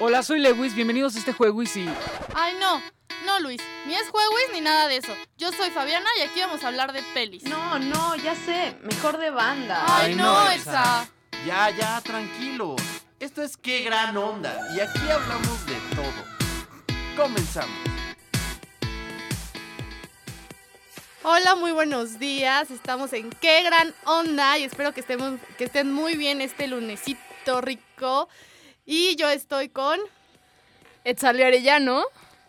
Hola, soy Lewis, bienvenidos a este juego y. Ay, no, no, Luis, ni es jueguis ni nada de eso. Yo soy Fabiana y aquí vamos a hablar de pelis. No, no, ya sé, mejor de banda. Ay, Ay, no, no, Elsa. Ya, ya, tranquilos. Esto es Qué Gran Onda y aquí hablamos de todo. Comenzamos. Hola, muy buenos días. Estamos en Qué Gran Onda y espero que, estemos, que estén muy bien este lunesito rico. Y yo estoy con... Etzali Arellano.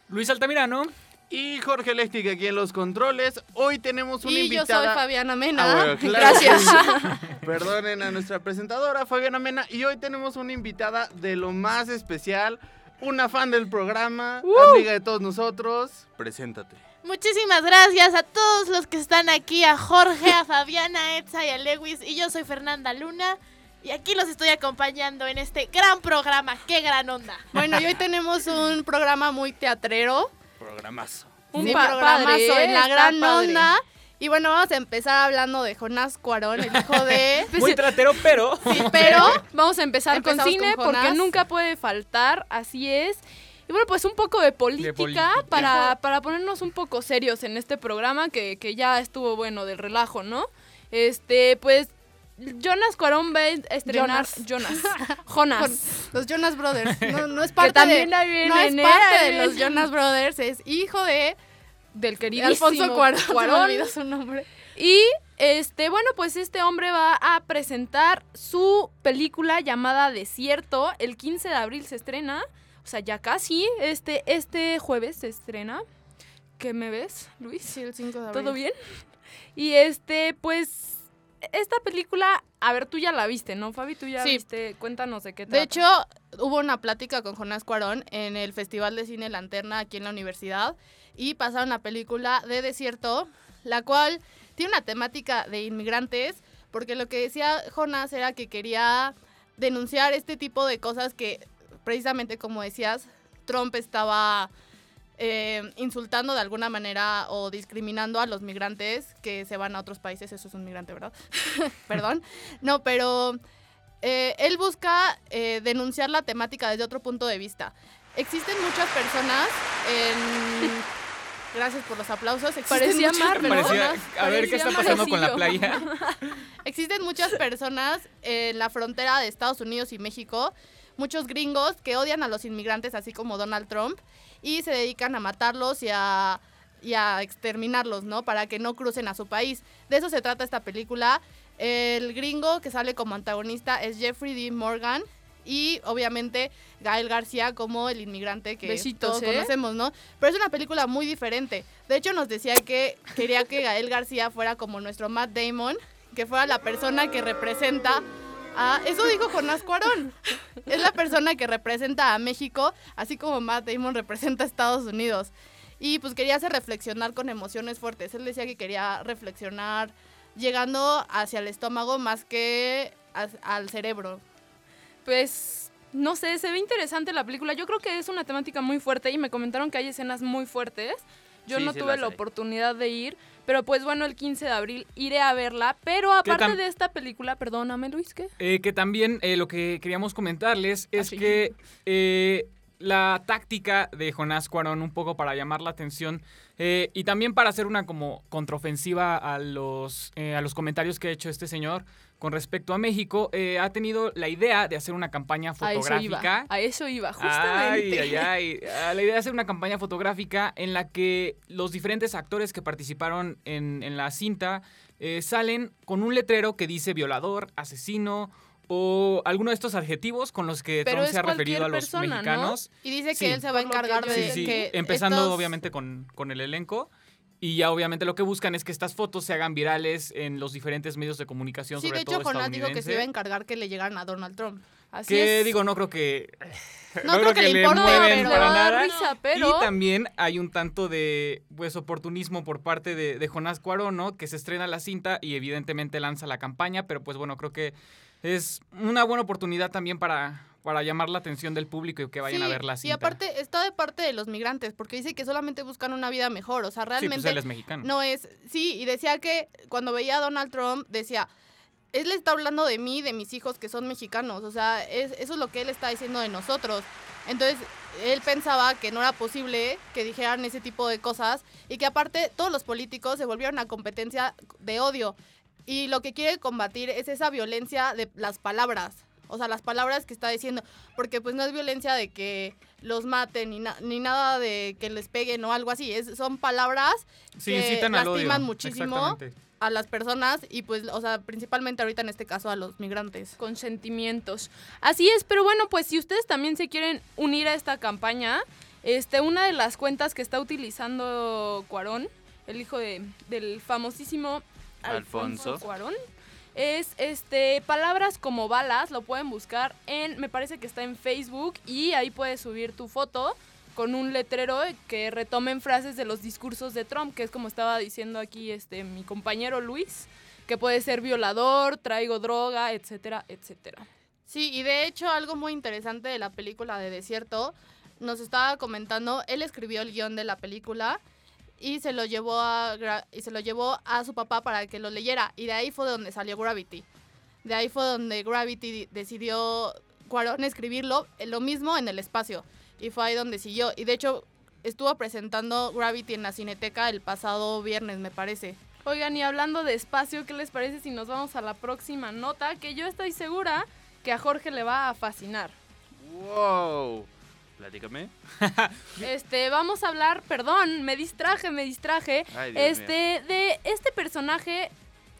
Luis Altamirano. Y Jorge Lestic aquí en los controles. Hoy tenemos una y yo invitada. soy Fabiana Mena. Ah, bueno, claro. Gracias. Perdonen a nuestra presentadora Fabiana Mena y hoy tenemos una invitada de lo más especial, una fan del programa, amiga de todos nosotros. Preséntate. Muchísimas gracias a todos los que están aquí, a Jorge, a Fabiana, a Etza y a Lewis. Y yo soy Fernanda Luna. Y aquí los estoy acompañando en este gran programa. ¡Qué gran onda! Bueno, y hoy tenemos un programa muy teatrero. Programazo. Un pa- programazo padre, en la gran padre. onda. Y bueno, vamos a empezar hablando de Jonás Cuarón, el hijo de... Muy tratero, pero... Sí, pero... Vamos a empezar Empezamos con cine con porque nunca puede faltar, así es. Y bueno, pues un poco de política, política. Para, para ponernos un poco serios en este programa que, que ya estuvo bueno del relajo, ¿no? Este, pues Jonas Cuarón va a estrenar Jonas. Jonas. Los Jonas Brothers. No, no es parte también de... viene No es parte de los Jonas Brothers, es hijo de del querido Alfonso Cuarón. Se me olvidó su nombre. Y este, bueno, pues este hombre va a presentar su película llamada Desierto. El 15 de abril se estrena. O sea, ya casi. Este, este jueves se estrena. ¿Qué me ves, Luis? Sí, el 5 de abril. ¿Todo bien? Y este, pues. Esta película, a ver, tú ya la viste, ¿no, Fabi? Tú ya Sí. viste. Cuéntanos de qué trata. De hecho, hubo una plática con Jonás Cuarón en el Festival de Cine Lanterna aquí en la universidad y pasaron la película de Desierto, la cual tiene una temática de inmigrantes, porque lo que decía Jonás era que quería denunciar este tipo de cosas que, precisamente como decías, Trump estaba eh, insultando de alguna manera o discriminando a los migrantes que se van a otros países. Eso es un migrante, ¿verdad? Perdón. No, pero eh, él busca eh, denunciar la temática desde otro punto de vista. Existen muchas personas en... Gracias por los aplausos. Parecía Mar, ¿no? Parecía, a ver qué está pasando con la playa. Existen muchas personas en la frontera de Estados Unidos y México, muchos gringos que odian a los inmigrantes, así como Donald Trump, y se dedican a matarlos y a, y a exterminarlos, ¿no? Para que no crucen a su país. De eso se trata esta película. El gringo que sale como antagonista es Jeffrey D. Morgan. Y obviamente Gael García como el inmigrante que Besitos, todos ¿eh? conocemos, ¿no? Pero es una película muy diferente. De hecho, nos decía que quería que Gael García fuera como nuestro Matt Damon, que fuera la persona que representa a... Eso dijo Jonás Cuarón. Es la persona que representa a México, así como Matt Damon representa a Estados Unidos. Y pues quería hacer reflexionar con emociones fuertes. Él decía que quería reflexionar llegando hacia el estómago más que as- al cerebro. Pues no sé, se ve interesante la película. Yo creo que es una temática muy fuerte y me comentaron que hay escenas muy fuertes. Yo Sí, no sí tuve la hay. oportunidad de ir, pero pues bueno, el 15 de abril iré a verla. Pero aparte de esta película, perdóname Luis, ¿qué? Eh, que también eh, lo que queríamos comentarles es Así. que eh, la táctica de Jonás Cuarón, un poco para llamar la atención eh, y también para hacer una como contraofensiva a los, eh, a los comentarios que ha hecho este señor con respecto a México, eh, ha tenido la idea de hacer una campaña A eso iba. fotográfica. A eso iba, justamente. Ay, ay, ay. La idea de hacer una campaña fotográfica en la que los diferentes actores que participaron en, en la cinta eh, salen con un letrero que dice violador, asesino o alguno de estos adjetivos con los que Pero Trump se ha referido a los persona, ¿no? mexicanos. Y dice que Sí. él se va a encargar de Sí, sí, que empezando estos- obviamente con, con el elenco. Y ya obviamente lo que buscan es que estas fotos se hagan virales en los diferentes medios de comunicación, Sí, sobre de hecho, todo Jonás dijo que se iba a encargar que le llegaran a Donald Trump. Así Que es. digo, no creo que. No creo que le importe, pero- para nada. risa, pero Y también hay un tanto de pues oportunismo por parte de, de Jonás Cuarón, ¿no? Que se estrena la cinta y evidentemente lanza la campaña, pero pues bueno, creo que es una buena oportunidad también para, para llamar la atención del público y que vayan a Sí, ver la cinta. Y aparte está de parte de los migrantes, porque dice que solamente buscan una vida mejor. O sea, sí, realmente pues él es mexicano. no es. Sí, y decía que cuando veía a Donald Trump, decía. Él está hablando de mí, de mis hijos que son mexicanos. O sea, es, eso es lo que él está diciendo de nosotros. Entonces, él pensaba que no era posible que dijeran ese tipo de cosas y que aparte todos los políticos se volvieron a competencia de odio. Y lo que quiere combatir es esa violencia de las palabras. O sea, las palabras que está diciendo. Porque pues no es violencia de que los maten ni, na- ni nada de que les peguen o algo así. Es, son palabras Sí, que incitan al odio. lastiman muchísimo a las personas y pues, o sea, principalmente ahorita en este caso a los migrantes. con sentimientos. Así es, pero bueno, pues si ustedes también se quieren unir a esta campaña, este, una de las cuentas que está utilizando Cuarón, el hijo de- del famosísimo Alfonso, Alfonso. Cuarón, es este palabras como balas, lo pueden buscar en, me parece que está en Facebook y ahí puedes subir tu foto con un letrero que retomen frases de los discursos de Trump, que es como estaba diciendo aquí este mi compañero Luis, que puede ser violador, traigo droga, etcétera, etcétera. Sí, y de hecho algo muy interesante de la película de Desierto, nos estaba comentando, él escribió el guion de la película y se lo llevó a y se lo llevó a su papá para que lo leyera y de ahí fue donde salió Gravity. De ahí fue donde Gravity decidió Cuarón escribirlo eh, lo mismo en el espacio y fue ahí donde siguió y de hecho estuvo presentando Gravity en la Cineteca el pasado viernes, me parece. Oigan, y hablando de espacio, ¿qué les parece si nos vamos a la próxima nota? Que yo estoy segura que a Jorge le va a fascinar. ¡Wow! Platícame. Este, vamos a hablar, perdón, me distraje, me distraje. Ay, Dios mío. este, de este personaje,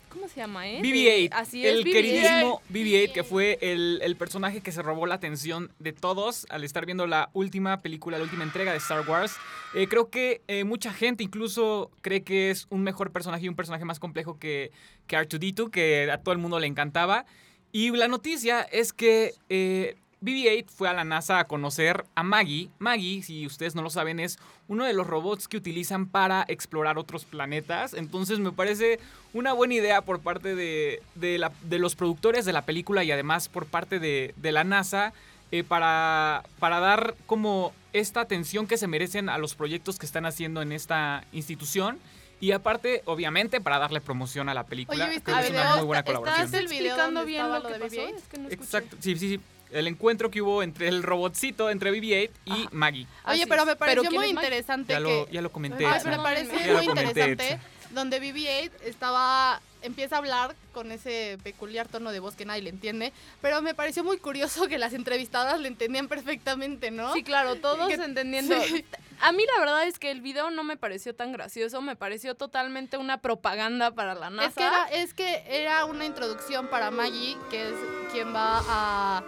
¿cómo se llama, eh? BB-8, De- Así es, el BB-8. queridísimo BB-8, que fue el, el personaje que se robó la atención de todos al estar viendo la última película, la última entrega de Star Wars. Eh, creo que eh, mucha gente incluso cree que es un mejor personaje y un personaje más complejo que, que R2-D2, que a todo el mundo le encantaba. Y la noticia es que eh, BB-8 fue a la NASA a conocer a Maggie. Maggie, si ustedes no lo saben, es uno de los robots que utilizan para explorar otros planetas. Entonces me parece una buena idea por parte de, de la- de los productores de la película y además por parte de, de la NASA eh, para, para dar como esta atención que se merecen a los proyectos que están haciendo en esta institución. Y aparte, obviamente, para darle promoción a la película. Oye, ¿viste Creo que el es una muy buena colaboración. ¿estás el video explicando donde bien lo lo que de pasó? BB-8? Es que no. Exacto, sí, sí, sí. El encuentro que hubo entre el robotcito, entre BB-8 y Ajá. Maggie. Oye, Así pero me pareció ¿quién muy interesante Ya que... lo, ya lo comenté. Ay, pero me Ya lo muy interesante donde BB-8 estaba empieza a hablar con ese peculiar tono de voz que nadie le entiende, pero me pareció muy curioso que las entrevistadoras le entendían perfectamente, ¿no? Sí, claro, todos Que- entendiendo. sí. A mí la verdad es que el video no me pareció tan gracioso, me pareció totalmente una propaganda para la NASA. Es que, era, es que era una introducción para Maggie, que es quien va a,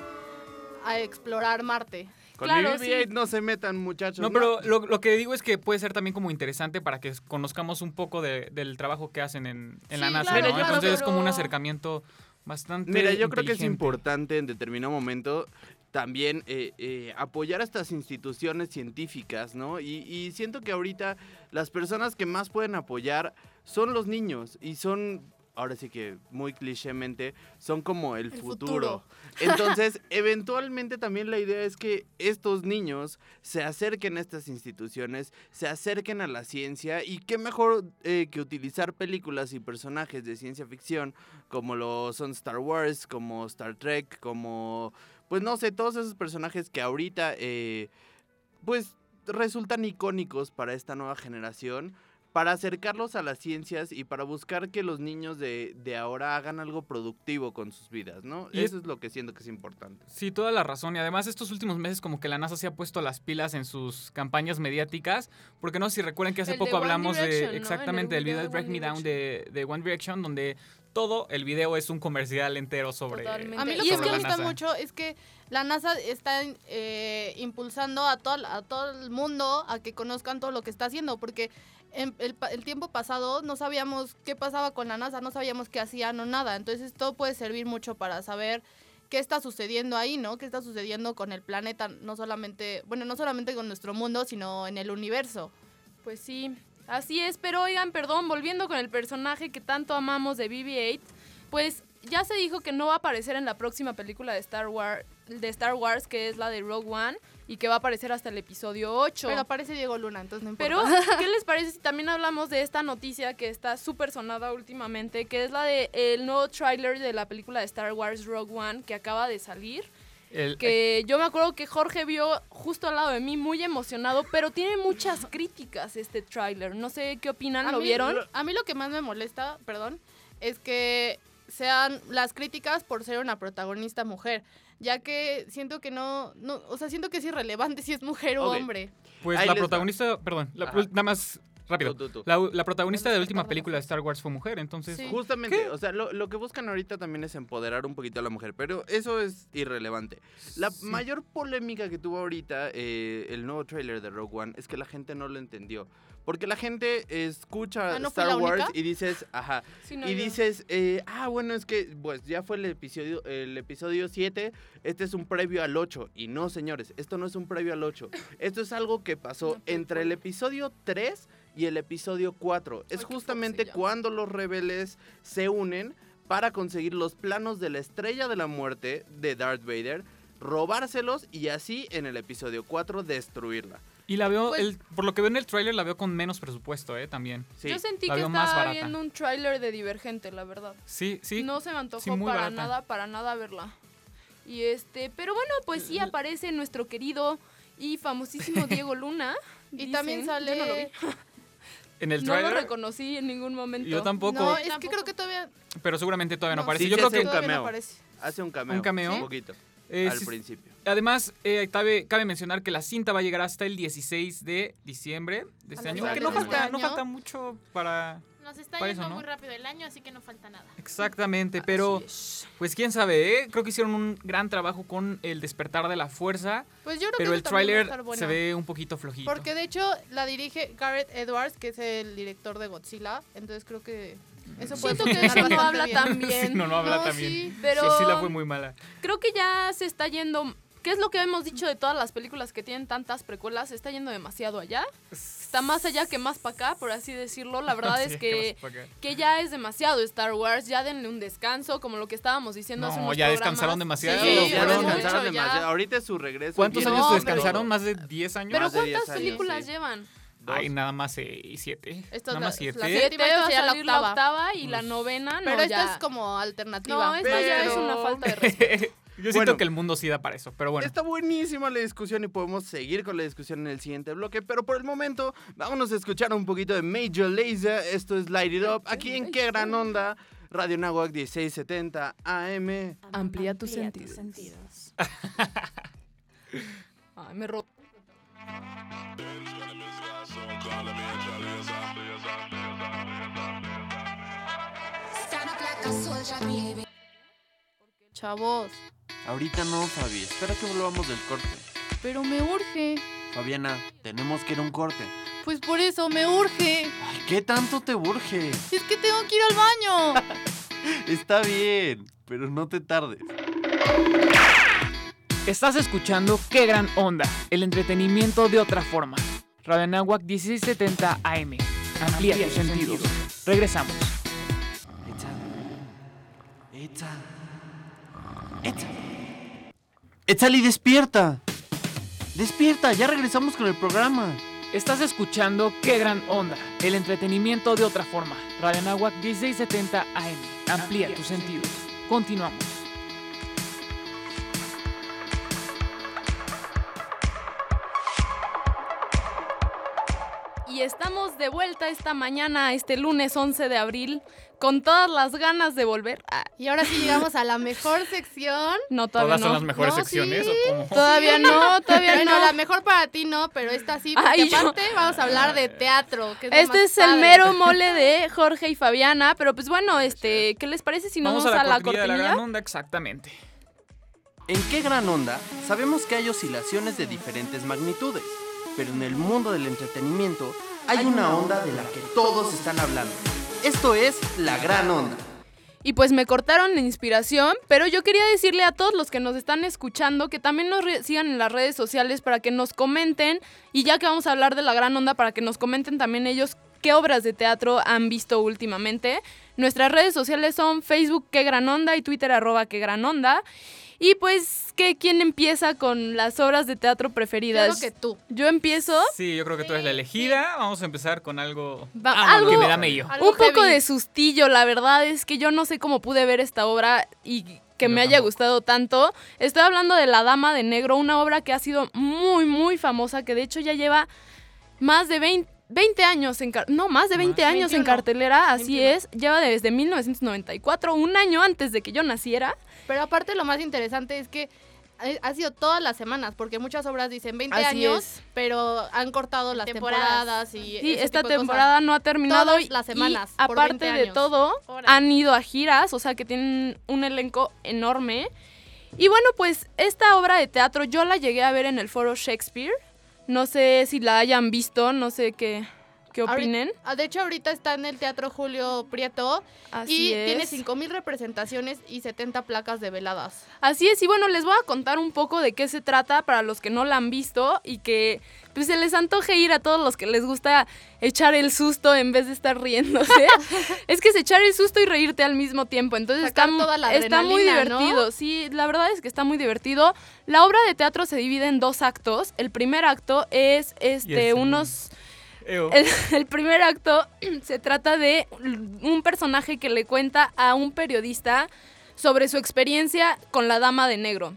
a explorar Marte. Con Claro, mi BB-8 sí. no se metan, muchachos. No, pero lo, lo que digo es que puede ser también como interesante para que conozcamos un poco de- del trabajo que hacen en, en la NASA, claro, ¿no? claro, Entonces es como un acercamiento bastante Mira, yo creo que es importante en determinado momento también eh, eh, apoyar a estas instituciones científicas, ¿no? Y, y siento que ahorita las personas que más pueden apoyar son los niños y son, ahora sí que muy clichémente, son como el, El futuro. futuro. Entonces, eventualmente también la idea es que estos niños se acerquen a estas instituciones, se acerquen a la ciencia y qué mejor eh, que utilizar películas y personajes de ciencia ficción como lo son Star Wars, como Star Trek, como, pues no sé, todos esos personajes que ahorita, eh, pues resultan icónicos para esta nueva generación, para acercarlos a las ciencias y para buscar que los niños de, de ahora hagan algo productivo con sus vidas, ¿no? Y es- Eso es lo que siento que es importante. Sí, toda la razón. Y además estos últimos meses como que la NASA se ha puesto las pilas en sus campañas mediáticas. Porque no sé si recuerdan que hace El poco hablamos Direction, ¿no? de exactamente del video video de Drag Me Down de, de One Direction, donde todo el video es un comercial entero sobre, Totalmente. A mí lo Y que es sobre me gusta mucho es que la NASA está eh, impulsando a todo, a todo el mundo a que conozcan todo lo que está haciendo, porque en el, tiempo pasado no sabíamos qué pasaba con la NASA, no sabíamos qué hacían o nada, entonces esto puede servir mucho para saber qué está sucediendo ahí, ¿no? ¿Qué está sucediendo con el planeta? No solamente, bueno, no solamente con nuestro mundo, sino en el universo. Pues sí, así es, pero oigan, perdón, volviendo con el personaje que tanto amamos de BB-8, pues ya se dijo que no va a aparecer en la próxima película de Star Wars, de Star Wars que es la de Rogue One y que va a aparecer hasta el episodio 8. Pero aparece Diego Luna, entonces no importa. Pero, ¿qué les parece si también hablamos de esta noticia que está súper sonada últimamente, que es la de el nuevo tráiler de la película de Star Wars Rogue One que acaba de salir? El- que yo me acuerdo que Jorge vio justo al lado de mí muy emocionado, pero tiene muchas críticas este tráiler. No sé qué opinan, ¿lo mí- vieron? A mí lo que más me molesta, perdón, es que sean las críticas por ser una protagonista mujer, ya que siento que no, no o sea, siento que es irrelevante si es mujer o hombre. Pues Ahí la va. protagonista, perdón, la- nada más rápido. Tú, tú, tú. La, la protagonista de la última película de Star Wars fue mujer, entonces... Sí. Justamente, o sea, lo, lo que buscan ahorita también es empoderar un poquito a la mujer, pero eso es irrelevante. La Sí. mayor polémica que tuvo ahorita eh, el nuevo tráiler de Rogue One es que la gente no lo entendió. Porque la gente escucha Ah, ¿no Star Wars única? y dices, ajá, Sí, no, y dices, eh, ah, bueno, es que pues ya fue el episodio, el episodio 7, este es un previo al 8. Y no, señores, esto no es un previo al 8. Esto es algo que pasó entre el episodio 3 y el episodio 4. Es Ay, justamente cuando los rebeldes se unen para conseguir los planos de la estrella de la muerte de Darth Vader, robárselos y así en el episodio 4 destruirla. Y la veo, Pues- el, por lo que veo en el tráiler, la veo con menos presupuesto, ¿eh? También. Sí. Yo sentí la que estaba viendo un tráiler de Divergente, la verdad. Sí, sí. No se me antojó Sí, para barata. nada, para nada verla. Y este, pero bueno, pues sí aparece nuestro querido y famosísimo Diego Luna. Y también sale... No lo vi. En el No lo reconocí en ningún momento. yo tampoco, No, es que creo que todavía... pero seguramente todavía no, No, aparece. sí yo creo hace que un no cameo. aparece. Hace un cameo. ¿Un cameo? Un poquito. eh, al sí- principio. Además, eh, cabe, cabe mencionar que la cinta va a llegar hasta el 16 de diciembre de este año. Que no falta, no falta mucho para... Nos está yendo eso, ¿no? muy rápido el año, así que no falta nada. Exactamente, pero pues quién sabe, ¿eh? Creo que hicieron un gran trabajo con el despertar de la fuerza, Pues yo creo pero que el tráiler bueno. se ve un poquito flojito. Porque de hecho la dirige Garrett Edwards, que es el director de Godzilla. Entonces creo que eso puede Siento que eso no habla bien. tan bien. Sí, no, no habla No, tan bien. sí. Pero Sí, sí la fue muy mala. creo que ya se está yendo. ¿Qué es lo que hemos dicho de todas las películas que tienen tantas precuelas? Se está yendo demasiado allá. Está más allá que más para acá, por así decirlo. La verdad Sí, es ¿qué que, que ya es demasiado Star Wars. Ya denle un descanso, como lo que estábamos diciendo hace No, unos ya programas. descansaron demasiado. Sí, Sí, ya fueron descansaron mucho, ya. demasiado. Ahorita es su regreso. ¿Cuántos años No, pero- descansaron? todo. ¿Más de 10 años? Pero Más de 10 ¿cuántas años, películas sí. llevan? Dos. Ay, nada más 6, 7. Esta es Nada la- más la 7. siete. Siete, esta va a sería la salir la octava. octava y la novena no Pero esta ya. es como alternativa. No, esta ya es Pero- una falta de respeto. Yo siento Bueno. que el mundo sí da para eso, pero bueno. Está buenísima la discusión y podemos seguir con la discusión en el siguiente bloque, pero por el momento vámonos a escuchar un poquito de Major Lazer. Esto es Light It Up, aquí en Qué Gran Onda, Radio Nahuac 1670 AM. Amplía tus sentidos. Ay, me ro- Chavos, Ahorita no, Fabi, espera que volvamos del corte. pero me urge. Fabiana, tenemos que ir a un corte. Pues por eso me urge. Ay, ¿qué tanto te urge? Es que tengo que ir al baño. Está bien, pero no te tardes. Estás escuchando Qué Gran Onda, el entretenimiento de otra forma. Radio Anáhuac 1670 AM. Amplía tus sentidos. Regresamos. Etza. Etza. Etzali, despierta. Despierta, ya regresamos con el programa. Estás escuchando Qué Gran Onda, el entretenimiento de otra forma. Radio Anáhuac 1670 AM. Amplía tus sentidos. Continuamos. Y estamos de vuelta esta mañana, este lunes 11 de abril, con todas las ganas de volver. Ah, Y ahora sí llegamos a la mejor sección. no, todavía ¿Todas son no. las mejores No, secciones sí. o cómo? Todavía no, todavía Bueno, no. la mejor para ti no, pero esta sí, porque Ay, yo- aparte vamos a hablar de teatro. Que es lo Este es el mero mole de Jorge y Fabiana, pero pues bueno, este, ¿qué les parece si nos Vamos vamos, a la, a la cortinilla de la gran onda, exactamente. En qué gran onda sabemos que hay oscilaciones de diferentes magnitudes, pero en el mundo del entretenimiento hay una onda de la que todos están hablando. Esto es la gran onda. Y pues me cortaron la inspiración, pero yo quería decirle a todos los que nos están escuchando que también nos sigan en las redes sociales para que nos comenten, y ya que vamos a hablar de la gran onda, para que nos comenten también ellos qué obras de teatro han visto últimamente. Nuestras redes sociales son Facebook qué gran onda y Twitter arroba qué gran onda. Y pues, ¿qué, ¿quién empieza con las obras de teatro preferidas? Claro que tú. Yo empiezo. Sí, yo creo que tú eres la elegida. Vamos a empezar con algo Va- ah, algo- que me da mello. Algo un poco heavy. de sustillo, la verdad es que yo no sé cómo pude ver esta obra y que Yo me haya gustado tanto. Estoy hablando de La Dama de Negro, una obra que ha sido muy, muy famosa, que de hecho ya lleva más de 20, 20 años en no, más de 20 Más. años en 21. cartelera, así 21. es, lleva desde 1994, un año antes de que yo naciera. Pero aparte lo más interesante es que ha- sido todas las semanas, porque muchas obras dicen 20 Así años, es. pero han cortado las Temporadas. temporadas, y Sí, ese esta tipo de cosas. temporada no ha terminado Todas las y semanas, por aparte 20 de todo, Órale. han ido a giras, o sea que tienen un elenco enorme. Y bueno, pues esta obra de teatro yo la llegué a ver en el foro Shakespeare. No sé si la hayan visto, no sé qué, qué Ahorita- opinen. Ah, De hecho, ahorita está en el Teatro Julio Prieto Así y es. tiene 5.000 representaciones y 70 placas de veladas. Así es, y bueno, les voy a contar un poco de qué se trata para los que no la han visto y que pues se les antoje ir a todos los que les gusta echar el susto en vez de estar riéndose. es que es echar el susto y reírte al mismo tiempo, entonces está, toda la está muy divertido. Sí, la verdad es que está muy divertido. La obra de teatro se divide en dos actos. El primer acto es este unos. El, primer acto se trata de un personaje que le cuenta a un periodista sobre su experiencia con la dama de negro.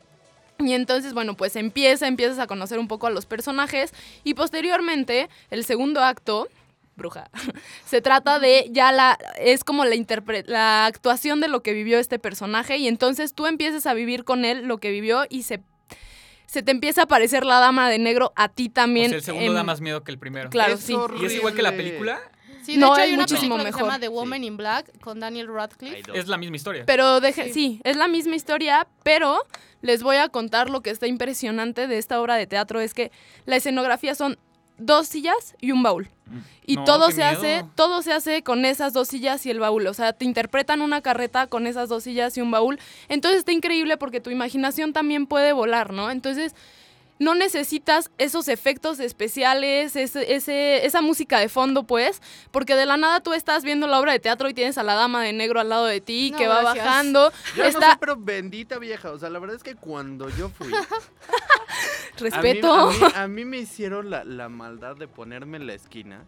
Y entonces, bueno, pues empieza, empiezas a conocer un poco a los personajes y posteriormente el segundo acto, bruja, se trata de ya la, es como la, la actuación de lo que vivió este personaje y entonces tú empiezas a vivir con él lo que vivió y se, se te empieza a parecer la dama de negro a ti O también. sea, el segundo en- da más miedo que el primero. Claro, Es sí. ¿Y es igual que la película? Sí, de No, hecho es hay una muchísimo película que se mejor. llama The Sí. Woman in Black con Daniel Radcliffe. Es la misma historia. Pero deje, sí. Sí. es la misma historia, pero les voy a contar lo que está impresionante de esta obra de teatro es que la escenografía son dos sillas y un baúl. Y No, todo se hace, todo se hace con esas dos sillas y el baúl. O sea, te interpretan una carreta con esas dos sillas y un baúl. Entonces está increíble porque tu imaginación también puede volar, ¿no? Entonces no necesitas esos efectos especiales, ese, ese- esa música de fondo, pues, porque de la nada tú estás viendo la obra de teatro y tienes a la dama de negro al lado de ti No, que va gracias. bajando. Yo no está sé, pero bendita vieja. O sea, la verdad es que cuando yo fui. respeto. A mí, a mí- a mí me hicieron la, la maldad de ponerme en la esquina.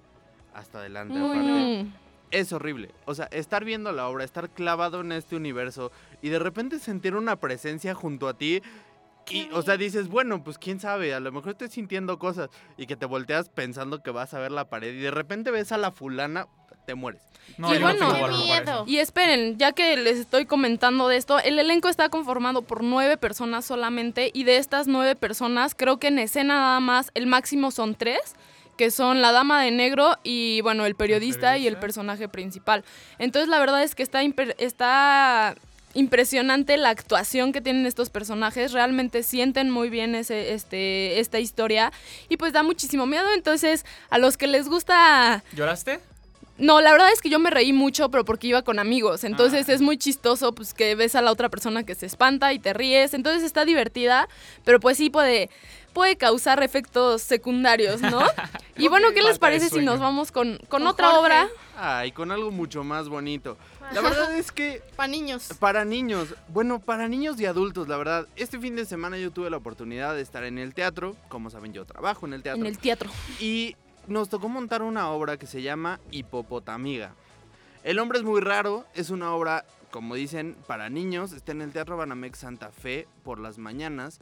Hasta adelante. Es horrible. O sea, estar viendo la obra, estar clavado en este universo y de repente sentir una presencia junto a ti. Y, o sea, dices, bueno, pues quién sabe, a lo mejor estoy sintiendo cosas y que te volteas pensando que vas a ver la pared y de repente ves a la fulana, te mueres. No, Y bueno, no miedo. Y esperen, ya que les estoy comentando de esto, el elenco está conformado por nueve personas solamente y de estas nueve personas, creo que en escena nada más, el máximo son tres, que son la dama de negro y bueno, el periodista, y el periodista. personaje principal. Entonces la verdad es que está, está impresionante la actuación que tienen estos personajes, realmente sienten muy bien ese, este, esta historia y pues da muchísimo miedo, entonces a los que les gusta... ¿Lloraste? No, la verdad es que yo me reí mucho, pero porque iba con amigos. Entonces Ah. es muy chistoso, pues que ves a la otra persona que se espanta y te ríes. Entonces está divertida, pero pues sí puede, puede causar efectos secundarios, ¿no? y bueno, ¿qué les parece si nos vamos con, con Con otra Jorge. obra? Ay, con algo mucho más bonito. La verdad es que Para niños. Para niños, bueno, para niños y adultos, la verdad. Este fin de semana yo tuve la oportunidad de estar en el teatro. Como saben, yo trabajo en el teatro. En el teatro. Y nos tocó montar una obra que se llama Hipopotamiga. El hombre es muy raro, es una obra, como dicen, para niños. Está en el Teatro Banamex Santa Fe por las mañanas.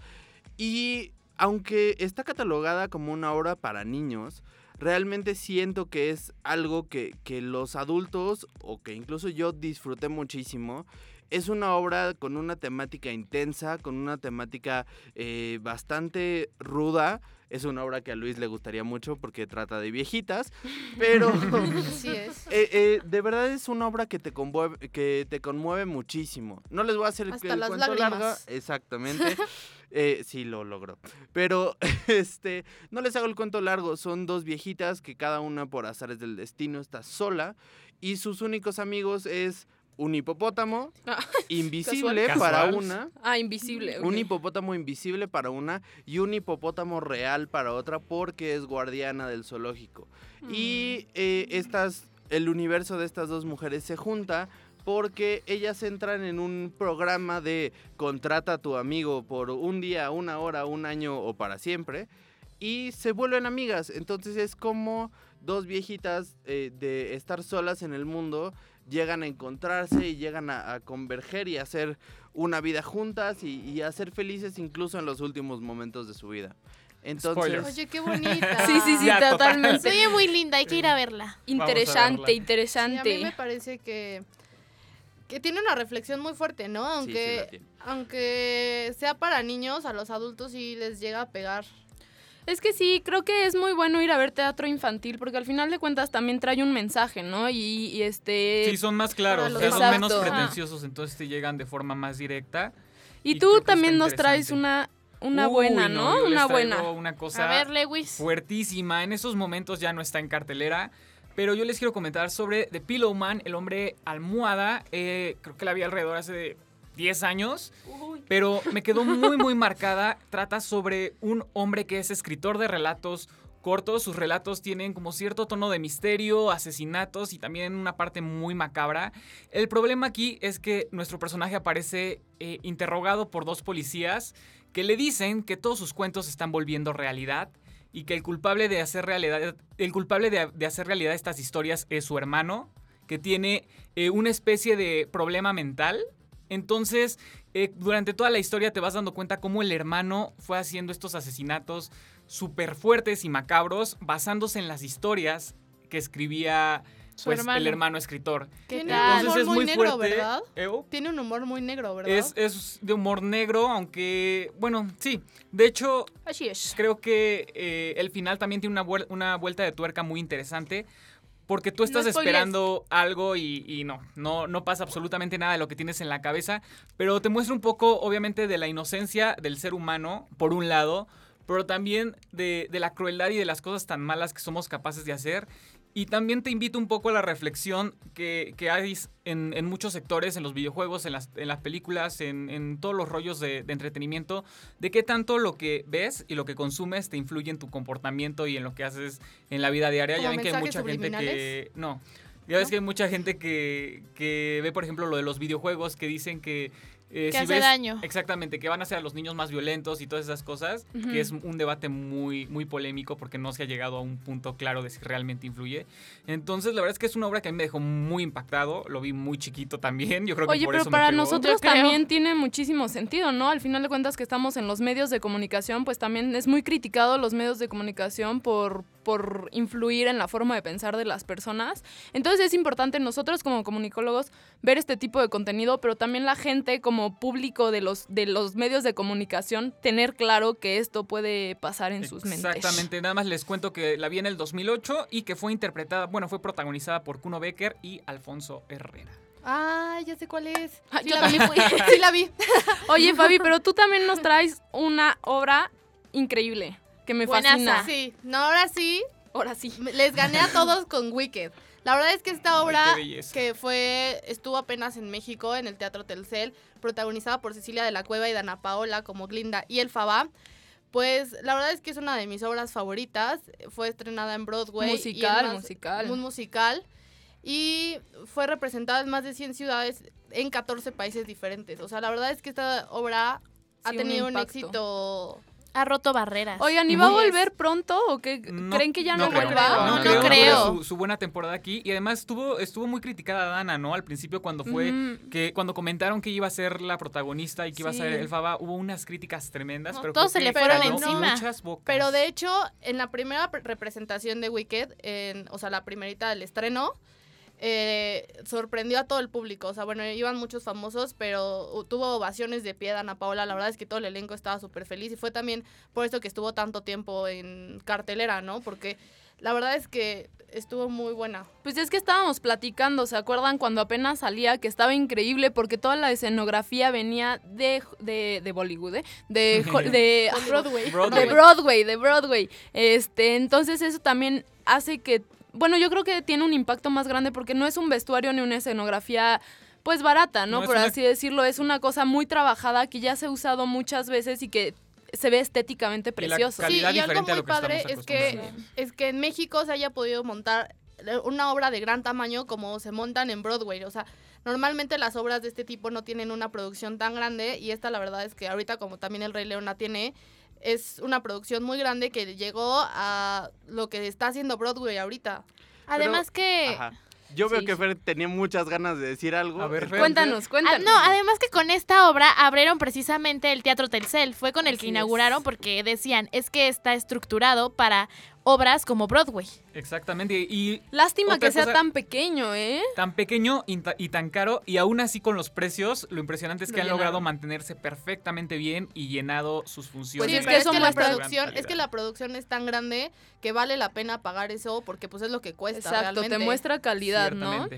Y aunque está catalogada como una obra para niños, realmente siento que es algo que, que los adultos, o que incluso yo disfruté muchísimo. Es una obra con una temática intensa, con una temática eh, bastante ruda. Es una obra que a Luis le gustaría mucho porque trata de viejitas, pero Así es. eh, eh, de verdad es una obra que te conmueve, que te conmueve muchísimo. No les voy a hacer el, Hasta el las cuento lágrimas. larga, exactamente. Eh, sí lo logró. Pero este, no les hago el cuento largo. Son dos viejitas que cada una por azares del destino está sola y sus únicos amigos es un hipopótamo Ah, invisible Casual. para Casual. una. Ah, invisible. Un hipopótamo invisible para una y un hipopótamo real para otra porque es guardiana del zoológico. Y Mm. eh, estas, el universo de estas dos mujeres se junta porque ellas entran en un programa de contrata a tu amigo por un día, una hora, un año o para siempre y se vuelven amigas. Entonces es como dos viejitas eh, de estar solas en el mundo llegan a encontrarse y llegan a, a converger y a hacer una vida juntas y, y a ser felices incluso en los últimos momentos de su vida. Entonces, Spoilers. Oye, qué bonita. Sí, sí, sí, Ya, total. totalmente. Se oye muy linda, hay que ir a verla. Interesante, verla. Sí, a interesante. mí me parece que, que tiene una reflexión muy fuerte, ¿no? sí, sí la Aunque, aunque sea para niños, a los adultos sí les llega a pegar. Es que sí, creo que es muy bueno ir a ver teatro infantil porque al final de cuentas también trae un mensaje, ¿no? Y, y este... Sí, son más claros, o sea, son menos pretenciosos, entonces te llegan de forma más directa. y y tú también nos traes una, una Uy, buena, no, Una buena. Una cosa A ver, Lewis. fuertísima. En esos momentos ya no está en cartelera. Pero yo les quiero comentar sobre The Pillow Man, el hombre almohada. Eh, creo que la vi alrededor hace 10 años. Pero me quedó muy, muy marcada. Trata sobre un hombre que es escritor de relatos cortos. Sus relatos tienen como cierto tono de misterio, asesinatos y también una parte muy macabra. El problema aquí es que nuestro personaje aparece eh, interrogado por dos policías que le dicen que todos sus cuentos se están volviendo realidad y que el culpable de hacer realidad, el culpable de, de hacer realidad estas historias es su hermano, que tiene eh, una especie de problema mental. Entonces, eh, durante toda la historia te vas dando cuenta cómo el hermano fue haciendo estos asesinatos súper fuertes y macabros basándose en las historias que escribía pues, hermano. el hermano escritor. ¿Qué Tiene un humor es muy muy negro, fuerte. ¿verdad? ¿Eh? Tiene un humor muy negro, ¿verdad? Es, es de humor negro, aunque, bueno, sí. De hecho, Así es. creo que eh, el final también tiene una, vuel- una vuelta de tuerca muy interesante. Porque tú estás No esperando algo y, y no, no, no pasa absolutamente nada de lo que tienes en la cabeza. Pero te muestra un poco, obviamente, de la inocencia del ser humano, por un lado, pero también de, de la crueldad y de las cosas tan malas que somos capaces de hacer. Y también te invito un poco a la reflexión que, que hay en, en muchos sectores, en los videojuegos, en las, en las películas, en, en todos los rollos de, de entretenimiento, de qué tanto lo que ves y lo que consumes te influye en tu comportamiento y en lo que haces en la vida diaria. Ya ¿Como ven que hay mucha gente que... No. Ya ves ¿No? que hay mucha gente que, que ve, por ejemplo, lo de los videojuegos que dicen que... eh, Que si hace ves- daño. Exactamente, que van a ser a los niños más violentos y todas esas cosas, que es un debate muy, muy polémico porque no se ha llegado a un punto claro de si realmente influye. Entonces, la verdad es que es una obra que a mí me dejó muy impactado, lo vi muy chiquito también, yo creo que Oye, por pero eso me para nosotros también tiene muchísimo sentido, ¿no? Al final de cuentas que estamos en los medios de comunicación, pues también es muy criticado los medios de comunicación por, por influir en la forma de pensar de las personas. Entonces es importante nosotros como comunicólogos ver este tipo de contenido, pero también la gente como público de los, de los medios de comunicación tener claro que esto puede pasar en sus mentes. Exactamente, nada más les cuento que la vi en el 2008 y que fue interpretada, bueno, fue protagonizada por Kuno Becker y Alfonso Herrera. Ah, ya sé cuál es. Ah, Sí yo la también vi. sí la vi. Oye, Fabi, pero tú también nos traes una obra increíble que me Buenaza. fascina. Sí, no, ahora sí, Ahora sí. les gané a todos con Wicked. La verdad es que esta obra belleza. que fue estuvo apenas en México en el Teatro Telcel, protagonizada por Cecilia de la Cueva y Dana Paola como Glinda y el Faba. Pues la verdad es que es una de mis obras favoritas. Fue estrenada en Broadway. y Musical, más- musical. Un musical. Y fue representada en más de 100 ciudades en 14 países diferentes. O sea, la verdad es que esta obra ha Sí, tenido un, éxito. Ha roto barreras. Oigan, ¿y va a volver pronto o qué? ¿Creen que ya no, creo. vuelva? No, no creo. Su, su buena temporada aquí y además estuvo, estuvo muy criticada Dana, ¿no? Al principio cuando fue que cuando comentaron que iba a ser la protagonista y que iba a ser el Faba, hubo unas críticas tremendas, No, pero todos se le fueron encima. muchas bocas. Pero de hecho, en la primera pre- representación de Wicked, en, o sea, la primerita del estreno, eh, sorprendió a todo el público. O sea, bueno, iban muchos famosos, pero tuvo ovaciones de pie Ana Paola. La verdad es que todo el elenco estaba súper feliz y fue también por eso que estuvo tanto tiempo en cartelera, ¿no? Porque la verdad es que estuvo muy buena. Pues es que estábamos platicando, ¿se acuerdan cuando apenas salía? Que estaba increíble porque toda la escenografía venía de, de, de Bollywood, ¿eh? De, de, Broadway. Broadway. de Broadway, de Broadway. Este, entonces eso también hace que, bueno, yo creo que tiene un impacto más grande porque no es un vestuario ni una escenografía pues barata, ¿no? Por una- así decirlo, es una cosa muy trabajada que ya se ha usado muchas veces y que se ve estéticamente Y la precioso. Sí, y algo muy que padre es que, es que en México se haya podido montar una obra de gran tamaño como se montan en Broadway. O sea, normalmente las obras de este tipo no tienen una producción tan grande y esta la verdad es que ahorita como también el Rey León la tiene, es una producción muy grande que llegó a lo que está haciendo Broadway ahorita. Además que Ajá. Yo veo Sí, que. Fer tenía muchas ganas de decir algo. A ver, Fer. Cuéntanos, Ah, cuéntanos. no, además que con esta obra abrieron precisamente el Teatro Telcel. Fue con el Así que es. inauguraron porque decían, es que está estructurado para obras como Broadway. Exactamente. Y Lástima que sea cosa- tan pequeño, ¿eh? tan pequeño y, ta- y tan caro y aún así con los precios, lo impresionante es Lo que han logrado mantenerse perfectamente bien y llenado sus funciones. Pues Sí, es que es eso que la muestra- producción, es que la producción es tan grande que vale la pena pagar eso porque pues es lo que cuesta Exacto, realmente. te muestra calidad, ¿no?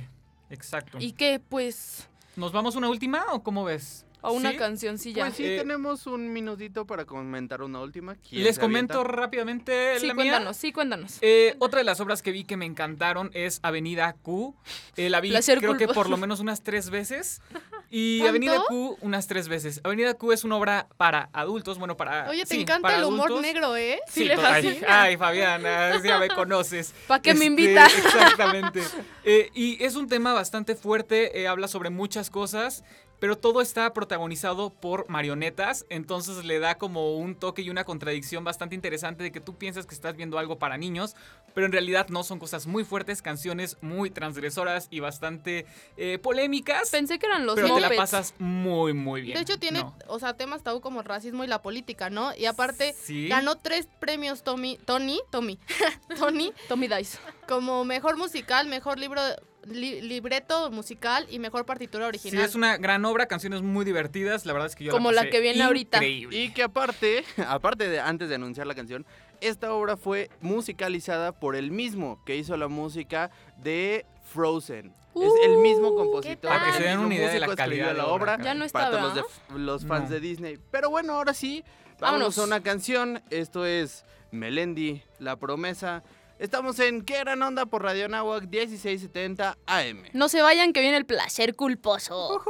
Exacto. Y que, pues, ¿Nos vamos una última o cómo ves? A una ¿Sí? cancioncilla. Pues sí, Eh, tenemos un minutito para comentar una última. ¿Quién Les comento avienta? rápidamente sí, la mía. cuéntanos, sí, cuéntanos. Eh, otra de las obras que vi que me encantaron es Avenida Q. Eh, la vi Placer creo que por lo menos unas tres veces. Y ¿Cuánto? Avenida Q unas tres veces. Avenida Q es una obra para adultos, bueno, para... Oye, te sí, encanta para el humor adultos. negro, ¿eh? Sí, le to- ay, fascina. Ay, Fabiana, ya me conoces. ¿Pa' qué me Este, invita? Exactamente. Eh, y es un tema bastante fuerte, eh, habla sobre muchas cosas, pero todo está protagonizado por marionetas, entonces le da como un toque y una contradicción bastante interesante de que tú piensas que estás viendo algo para niños, pero en realidad no son cosas muy fuertes, canciones muy transgresoras y bastante eh, polémicas, Pensé que eran los pero te la pasas muy, muy bien. De hecho tiene, No. o sea, temas tabú como el racismo y la política, ¿no? Y aparte Sí. ganó tres premios Tommy, Tony, Tommy, Tony, Tommy Dice. como mejor musical, mejor libro, li- libreto musical y mejor partitura Sí, original. es una gran obra, canciones muy divertidas, la verdad es que yo Como la, la que viene ahorita. increíble. Y que aparte, aparte de antes de anunciar la canción, esta obra fue musicalizada por el mismo que hizo la música de Frozen. es el mismo compositor. Para que se den una idea de la calidad de la obra. Ya no está, para todos los, los fans No. de Disney. Pero bueno, ahora sí, Vámonos. vámonos a una canción. Esto es Melendi, La Promesa. Estamos en Qué Gran Onda por Radio Nahuac 1670 AM. No se vayan que viene el placer culposo.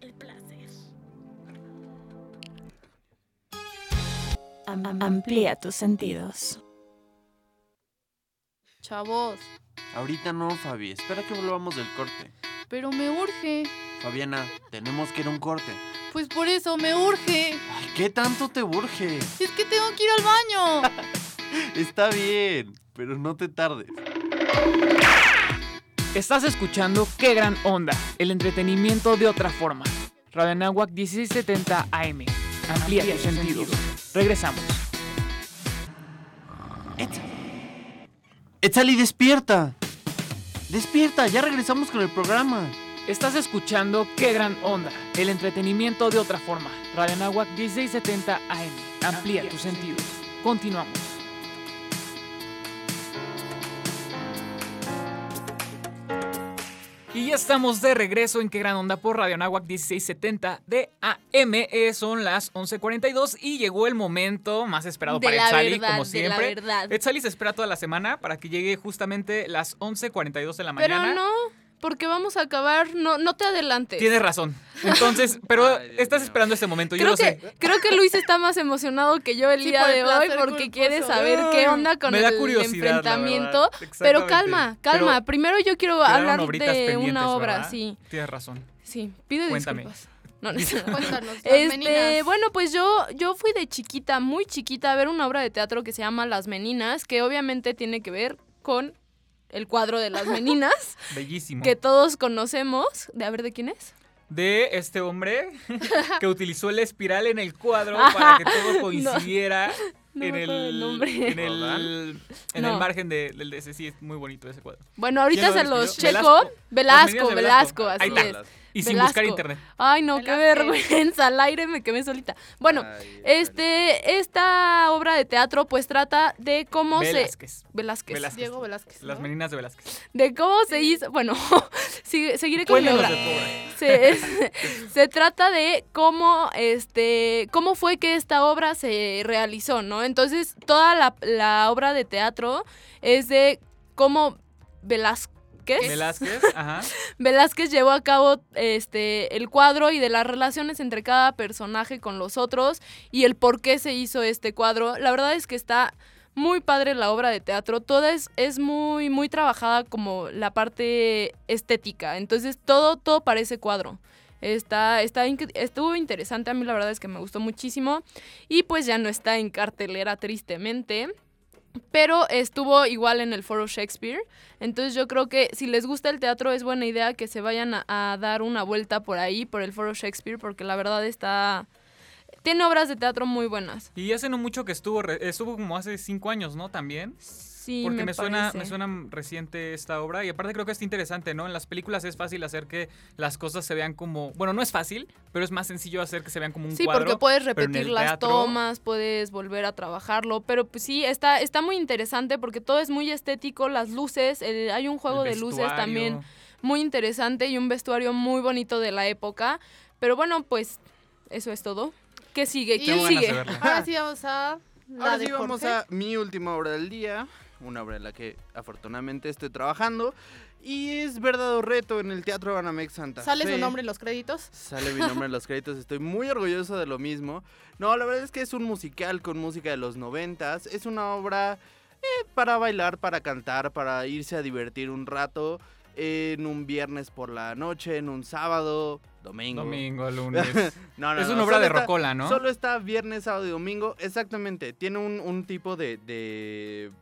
El placer. Am- amplía tus sentidos. Chavos, Ahorita no, Fabi. Espera que volvamos del corte. pero me urge. Fabiana, tenemos que ir a un corte. Pues por eso me urge. Ay, ¿Qué tanto te urge? Es que tengo que ir al baño. Está bien, pero no te tardes. Estás escuchando Qué Gran Onda, el entretenimiento de otra forma. Radio Anáhuac 1670 AM. Amplía tus sentidos. Regresamos. Etzali, despierta. Despierta, ya regresamos con el programa. Estás escuchando Qué Gran Onda, el entretenimiento de otra forma. Radio Anáhuac 1670 AM. Amplía tus sentidos. Continuamos. Y ya estamos de regreso en Qué Gran Onda por Radio Anáhuac 1670 de AM. Eh, son las 11.42 y llegó el momento más esperado De para Etzali, verdad, como siempre. Etzali se espera toda la semana para que llegue justamente las 11.42 de la Pero mañana. no, porque vamos a acabar. No, no te adelantes. Tienes razón. Entonces, pero Ay, estás esperando este momento, yo Creo lo que, sé. creo que Luis está más emocionado que yo el Sí, día de hoy porque culposo. quiere saber qué onda con Me da el enfrentamiento. Pero calma, calma. Pero Primero yo quiero hablar de una obra, ¿verdad? sí. Tienes razón. Sí, pide Cuéntame. disculpas. No, no. Cuéntanos, Este, bueno, pues yo, yo fui de chiquita, muy chiquita, a ver una obra de teatro que se llama Las Meninas, que obviamente tiene que ver con el cuadro de las meninas, Bellísimo. que todos conocemos. De a ver, ¿de quién es? De este hombre que utilizó la espiral en el cuadro Ajá. para que todo coincidiera No en, me acuerdo el, del nombre. en el en No. el margen de- del de ese. Sí, es muy bonito ese cuadro. Bueno, ahorita ¿Quién se lo los checo. Las Velasco, Velasco, Velasco. así Ahí es. Y sin Velasco. buscar internet. Ay, no, qué vergüenza. Al aire me quemé solita. Bueno, Ay, este, esta obra de teatro pues trata de cómo se... Velázquez. Velázquez. Velázquez. Diego Velázquez. Las meninas de Velázquez. De cómo se hizo... Bueno, seguiré con mi obra. se, es- se trata de cómo este cómo fue que esta obra se realizó, ¿no? Entonces, toda la, la obra de teatro es de cómo Velázquez Velázquez, ajá. Velázquez llevó a cabo este el cuadro y de las relaciones entre cada personaje con los otros y el por qué se hizo este cuadro. La verdad es que está muy padre la obra de teatro. Toda es, es muy, muy trabajada como la parte estética. Entonces todo, todo parece cuadro. Está, está, estuvo interesante. A mí la verdad es que me gustó muchísimo. Y pues ya no está en cartelera, tristemente. Pero estuvo igual en el Foro Shakespeare. Entonces yo creo que si les gusta el teatro es buena idea que se vayan a, dar una vuelta por ahí, por el Foro Shakespeare, porque la verdad está... Tiene obras de teatro muy buenas. Y hace no mucho que estuvo, estuvo como hace cinco años, ¿no? También. Porque me, suena, me suena reciente esta obra y aparte creo que es interesante, ¿no? En las películas es fácil hacer que las cosas se vean como, bueno, no es fácil, pero es más sencillo hacer que se vean como un Sí, cuadro. porque puedes repetir las teatro- tomas, puedes volver a trabajarlo, pero pues sí, está, está muy interesante porque todo es muy estético, las luces, el- hay un juego el de luces también muy interesante y un vestuario muy bonito de la época. Pero bueno, pues eso es todo. ¿Qué sigue? Y- ¿Quién sigue? Ahora sí vamos a la Ahora sí vamos Jorge. a mi última obra del día, una obra en la que afortunadamente estoy trabajando y es Verdad o Reto en el Teatro Banamex Santa ¿Sale Fe. su nombre en los créditos? Sale mi nombre en los créditos, estoy muy orgulloso de lo mismo. No, la verdad es que es un musical con música de los noventas, es una obra eh, para bailar, para cantar, para irse a divertir un rato en un viernes por la noche, en un sábado, domingo. Domingo, lunes. No, no, es no, una obra solo de está- Rocola, ¿no? Solo está viernes, sábado y domingo. Exactamente. Tiene un, un tipo de, de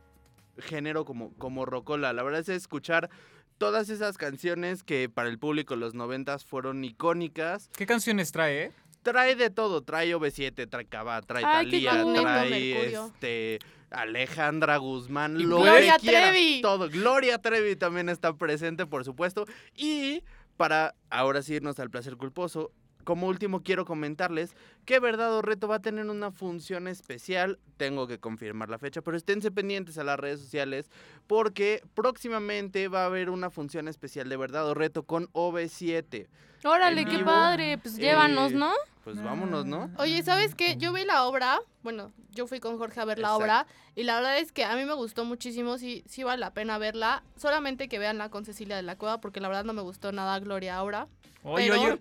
género como, como rocola. La verdad es escuchar todas esas canciones que para el público de los noventas fueron icónicas. ¿Qué canciones trae? eh? Trae de todo. Trae OV7, trae Cabá, trae Ay, Talía, trae este Alejandra Guzmán, lo Gloria que quieras, Trevi. Todo. Gloria Trevi también está presente, por supuesto. Y para ahora sí irnos al placer culposo, como último quiero comentarles que Verdad o Reto va a tener una función especial. Tengo que confirmar la fecha, pero esténse pendientes a las redes sociales porque próximamente va a haber una función especial de Verdad o Reto con OV7. Órale, qué vivo. padre. Pues llévanos, Eh, ¿no? Pues vámonos, ¿no? Oye, ¿sabes qué? Yo vi la obra, bueno, yo fui con Jorge a ver la Exacto. obra y la verdad es que a mí me gustó muchísimo, sí, sí vale la pena verla, solamente que veanla con Cecilia de la Cueva porque la verdad no me gustó nada Gloria ahora. Oye, Pero-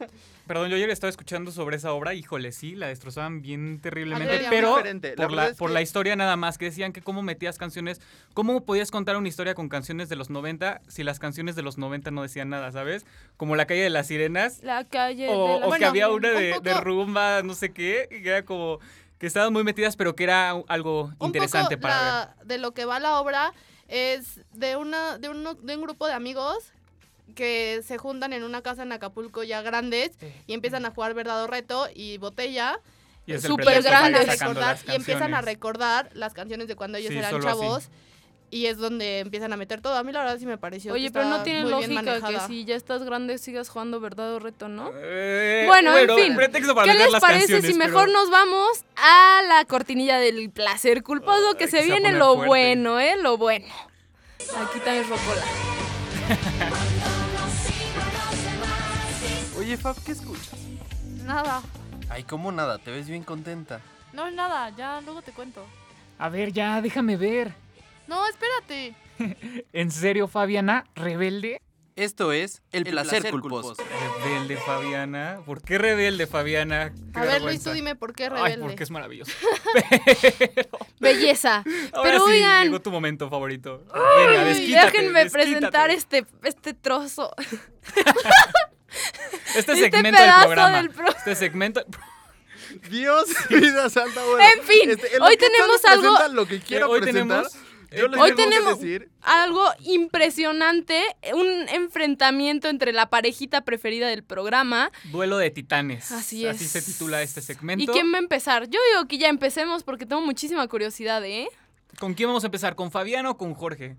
perdón, yo ayer estaba escuchando sobre esa obra, híjole, sí, la destrozaban bien terriblemente, pero. La por, la, por que- la historia nada más, que decían que cómo metías canciones, cómo podías contar una historia con canciones de los 90 si las canciones de los 90 no decían nada, ¿sabes? Como La calle de las sirenas, La calle o, de la... o que había un una de, de poco- rumba, no sé qué, que era como que estaban muy metidas, pero que era algo Un interesante poco para ver. de lo que va la obra es de una de, uno- de un grupo de amigos que se juntan en una casa en Acapulco ya grandes y empiezan a jugar verdad o reto y botella Y súper pretexto para ir grande. a sacando recordar las y empiezan a recordar las canciones de cuando ellos Sí, eran así. chavos y es donde empiezan a meter todo. A mí la verdad sí me pareció. que Oye, pero no tiene lógica que si ya estás grande sigas jugando verdad o reto, ¿no? Eh, Bueno, en fin. pretexto para ¿Qué meter les las parece si pero- mejor nos vamos a la cortinilla del placer culposo Ay, que que se viene lo fuerte. bueno, eh, lo bueno. Aquí también rocola. Oye, Fab, ¿qué escuchas? Nada. Ay, ¿cómo nada? Te ves bien contenta. No, nada. Ya luego te cuento. A ver, ya, déjame ver. No, espérate. ¿En serio, Fabiana? ¿Rebelde? Esto es El, placer, placer culposo. Rebelde, Fabiana. ¿Por qué rebelde, Fabiana? Qué A ver, Luis, tú dime por qué Ay, rebelde. porque es maravilloso. Belleza. Ahora Pero sí, oigan, llegó tu momento favorito. Venga, Ay, desquítate, déjenme desquítate. presentar este, este trozo. Este este segmento del programa. del pro- Este segmento... Dios, vida santa, bueno. En fin, este, en hoy tenemos algo- Lo que quiero hoy presentar, tenemos... yo les Hoy tenemos- decir Algo impresionante, un enfrentamiento entre la parejita preferida del programa. Duelo de titanes. Así Así es. se titula este segmento. ¿Y quién va a empezar? Yo digo que ya empecemos porque tengo muchísima curiosidad, ¿eh? ¿Con quién vamos a empezar? ¿Con Fabián o con Jorge?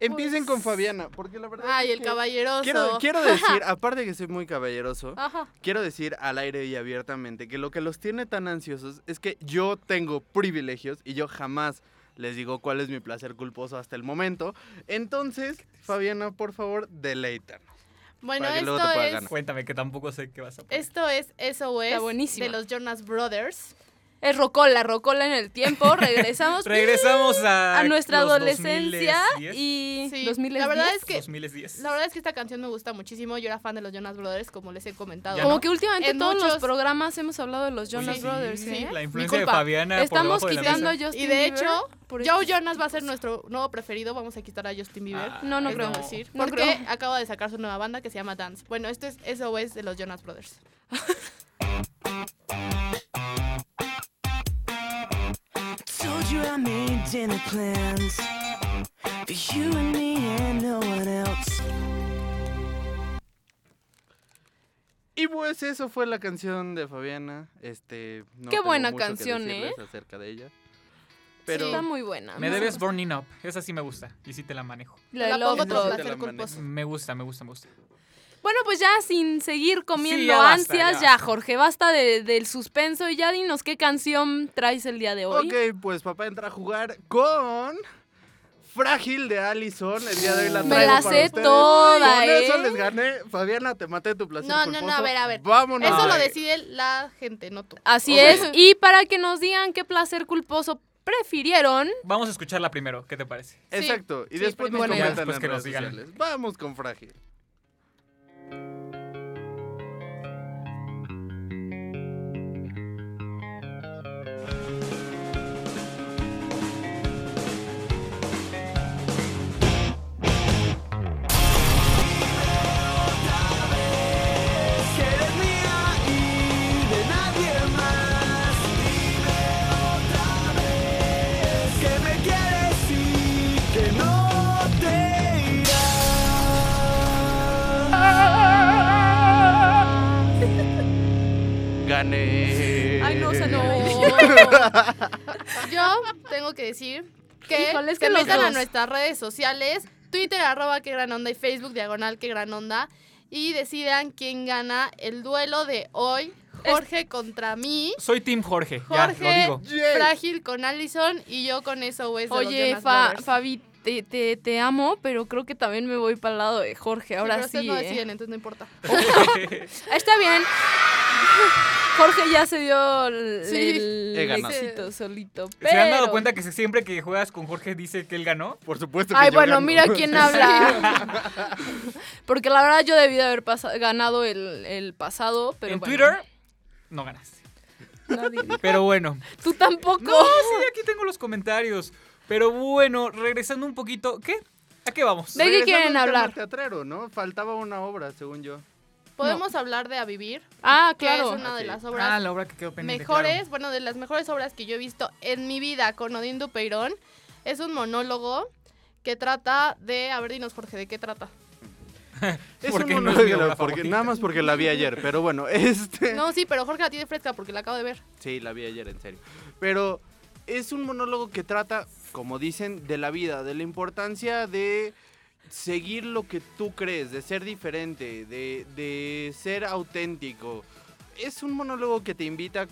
Empiecen con Fabiana, porque la verdad Ay, es el que caballeroso. Quiero, quiero decir, aparte de que soy muy caballeroso, Ajá. quiero decir al aire y abiertamente que lo que los tiene tan ansiosos es que yo tengo privilegios y yo jamás les digo cuál es mi placer culposo hasta el momento. Entonces, Fabiana, por favor, deleítanos. Bueno, Para que luego esto te es, ganar. Cuéntame, que tampoco sé qué vas a poner. esto es SOS Está de los Jonas Brothers. Es Rocola, Rocola en el tiempo. Regresamos Regresamos a, a nuestra los adolescencia 2010. y Sí, 2010. la verdad es que 2010. la verdad es que esta canción me gusta muchísimo. Yo era fan de los Jonas Brothers, como les he comentado. Como no. que últimamente En todos los programas hemos hablado de los Jonas Brothers, sí, ¿eh? La influencia de. Fabiana por Estamos de la quitando mesa. a Justin Y de Bieber hecho, por Joe Jonas va a ser nuestro nuevo preferido. Vamos a quitar a Justin Bieber. Ah, No, no creo. decir, No porque creo. acaba de sacar su nueva banda que se llama Dance. Bueno, esto es SOS de los Jonas Brothers. you I made dinner plans for you and me and no one else. Y pues eso fue la canción de Fabiana. Este, no Qué buena mucho que canción, decirles ¿eh? acerca de ella. Pero Está muy buena. Me debes Burning Up. Esa sí me gusta. Y sí te la manejo. La La la culposo. Me gusta, me gusta, me gusta. Bueno, pues ya sin seguir comiendo Sí, ya basta, ansias, ya. Jorge, basta de- del suspenso y ya dinos qué canción traes el día de hoy. Ok, pues papá entra a jugar con Frágil de Allison. El día de hoy la Me traigo la para sé ustedes. toda, Con eso ¿eh? les gané. Fabiana, te maté tu placer No, no, no, a ver, a ver. Vámonos. Eso lo decide la gente, no tú. Así es, y para que nos digan qué placer culposo prefirieron, Vamos a escucharla primero. ¿Qué te parece? Exacto. Y sí, después nos comentan después en que nos digan. sociales. Vamos con Frágil. Gané. Ay, no, o sea, no. Yo tengo que decir que Híjole, es se que los metan a dos. nuestras redes sociales, Twitter arroba que gran onda y Facebook diagonal que gran onda y decidan quién gana el duelo de hoy, Jorge contra mí, Soy Team Jorge. Ya, lo Jorge digo. Yeah. Frágil con Allison y yo con eso, güey. Oye, Fa- Fabi, te, te, te amo, pero creo que también me voy para el lado de Jorge, ahora pero sí. no ¿eh? deciden, entonces no importa. Está bien. Jorge ya se dio el, Sí. el He ganado. éxito solito. ¿Se han dado pero- cuenta que siempre que juegas con Jorge dice que él ganó? Por supuesto que Ay, yo bueno, gano. mira quién habla. Porque la verdad yo debí de haber ganado el, el pasado, pero en bueno. Twitter no ganaste. Nadie dijo. Pero bueno. ¿Tú tampoco? No, sí, aquí tengo los comentarios. Pero bueno, regresando un poquito. ¿Qué? ¿A qué vamos? ¿De qué quieren hablar? teatrero, ¿no? Faltaba una obra, según yo. Podemos hablar de A Vivir, Ah, que claro. es una de Ok. las obras Ah, la obra que quedó pendiente. mejores, claro. bueno, de las mejores obras que yo he visto en mi vida con Odín Dupeirón. Es un monólogo que trata de, a ver, dinos Jorge, ¿de qué trata? Es Porque un no es monólogo, porque, favorita. nada más porque la vi ayer, pero bueno, este... No, sí, pero Jorge la tiene fresca porque la acabo de ver. Sí, la vi ayer, en serio. Pero es un monólogo que trata, como dicen, de la vida, de la importancia de seguir lo que tú crees, de ser diferente, de, de ser auténtico. Es un monólogo que te invita,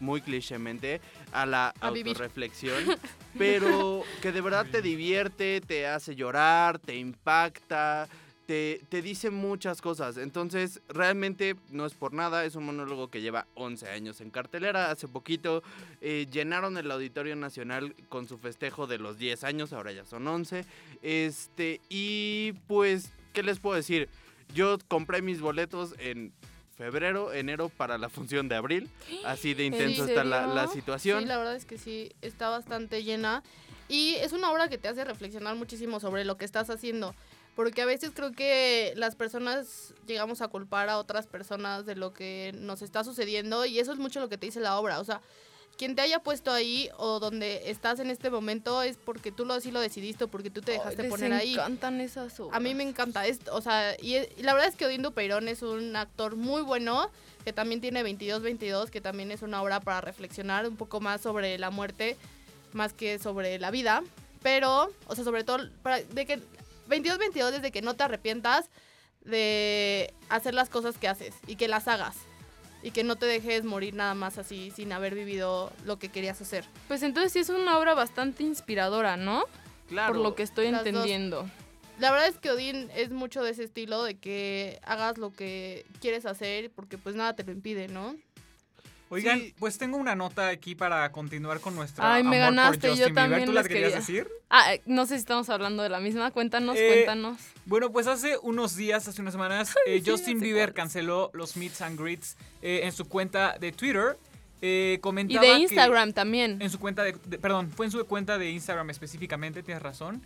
muy clichémente, a la A vivir. autorreflexión, pero que de verdad te divierte, te hace llorar, te impacta, te, te dice muchas cosas. Entonces, realmente no es por nada, es un monólogo que lleva 11 años en cartelera. Hace poquito eh, llenaron el Auditorio Nacional con su festejo de los 10 años, ahora ya son 11. Este, y pues, ¿qué les puedo decir? Yo compré mis boletos en febrero, enero para la función de abril. Así de intenso está la, situación. Sí, la verdad es que sí, está bastante llena. Y es una obra que te hace reflexionar muchísimo sobre lo que estás haciendo. Porque a veces creo que las personas llegamos a culpar a otras personas de lo que nos está sucediendo y eso es mucho lo que te dice la obra. O sea, quien te haya puesto ahí o donde estás en este momento es porque tú lo así lo decidiste o porque tú te dejaste les poner ahí. encantan esas obras. A mí me encanta esto, o sea, y, es- y la verdad es que Odindo Peirón es un actor muy bueno, que también tiene 22-22, que también es una obra para reflexionar un poco más sobre la muerte, más que sobre la vida, pero, o sea, sobre todo, para, de que 22-22 es de que no te arrepientas de hacer las cosas que haces y que las hagas. Y que no te dejes morir nada más así sin haber vivido lo que querías hacer. Pues entonces sí es una obra bastante inspiradora, ¿no? Claro. Por lo que estoy las dos. entendiendo. La verdad es que Odín es mucho de ese estilo, de que hagas lo que quieres hacer, porque pues nada te lo impide, ¿no? Oigan, Sí. pues tengo una nota aquí para continuar con nuestra Ay, me amor por ganaste, yo Bieber. también ¿Tú las querías quería. decir? Ah, eh, no sé si estamos hablando de la misma. Cuéntanos, Eh, cuéntanos. Bueno, pues hace unos días, hace unas semanas, eh, sí, Justin Bieber canceló los meets and greets eh, en su cuenta de Twitter. Eh, Y comentaba de que- Instagram también. en su cuenta de, de- Perdón, fue en su cuenta de Instagram específicamente, tienes razón.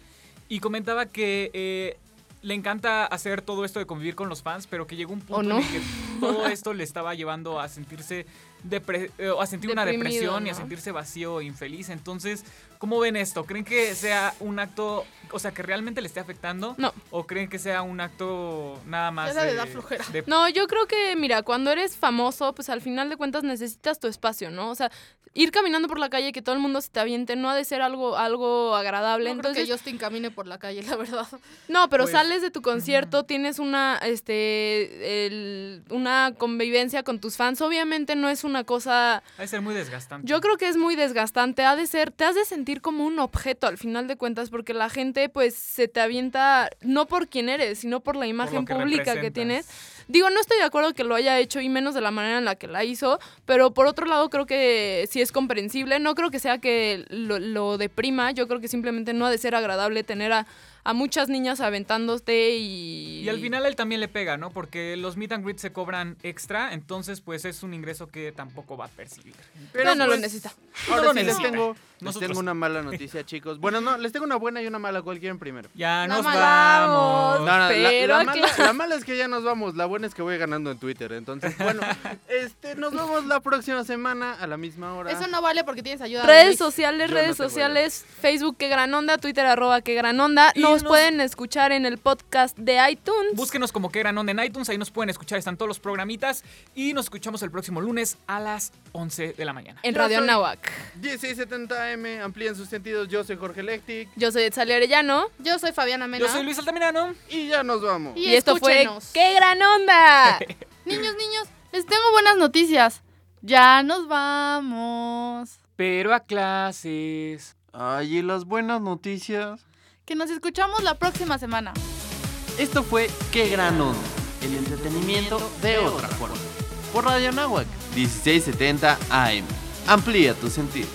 Y comentaba que le encanta hacer todo esto de convivir con los fans, pero que llegó un punto en el que todo esto le estaba llevando a sentirse a sentir una depresión y a sentirse vacío infeliz. Entonces, ¿cómo ven esto? ¿Creen que sea un acto, o sea, que realmente le esté afectando? No. ¿O creen que sea un acto nada más de, da flojera. de- No, yo creo que, mira, cuando eres famoso, pues al final de cuentas necesitas tu espacio, ¿no? O sea, ir caminando por la calle y que todo el mundo se te aviente no ha de ser algo, algo agradable. No creo Entonces, que Justin camine por la calle, la verdad. no, pero Pues, sales de tu concierto, tienes una, este, el- una convivencia con tus fans. Obviamente no es una cosa Ha de ser muy desgastante. Yo creo que es muy desgastante, ha de ser, te has de sentir como un objeto al final de cuentas, porque la gente pues se te avienta no por quién eres, sino por la imagen pública que tienes. Digo, no estoy de acuerdo que lo haya hecho y menos de la manera en la que la hizo, pero por otro lado creo que sí es comprensible, no creo que sea que lo, lo deprima, yo creo que simplemente no ha de ser agradable tener a, a muchas niñas aventándote y... Y al final él también le pega, ¿no? Porque los meet and greet se cobran extra, entonces pues es un ingreso que tampoco va a percibir. no, no lo pues, necesita. Ahora No lo sí les necesita. tengo, les tengo una mala noticia, chicos. Bueno, no, les tengo una buena y una mala. ¿Cuál quieren primero? Ya No nos mal- vamos. No, no, la- Pero la, mala, claro. la mala es que ya nos vamos. La buena es que voy ganando en Twitter. Entonces, bueno, este, nos vemos la próxima semana a la misma hora. Eso no vale porque tienes ayuda. de Redes sociales, Yo redes sociales, Facebook que gran onda, Twitter arroba que gran onda. Nos nos- pueden escuchar en el podcast de iTunes. Búsquenos como que gran onda en iTunes, ahí nos pueden escuchar, están todos los programitas y nos escuchamos el próximo lunes a las 11 de la mañana. en Yo Radio Nahuac. 1670M, amplíen sus sentidos. Yo soy Jorge Lectic. Yo soy Etzalia Arellano Yo soy Fabiana Mena. Yo soy Luis Altamirano. Y ya nos vamos. Y, y, esto fue. ¡Qué gran onda! Niños, niños, les tengo buenas noticias. Ya nos vamos. Pero a clases. Ay, y las buenas noticias. Que nos escuchamos la próxima semana. Esto fue Qué Gran Onda, el entretenimiento de otra forma. Por Radio Nahuac, 1670 AM. Amplía tu sentido.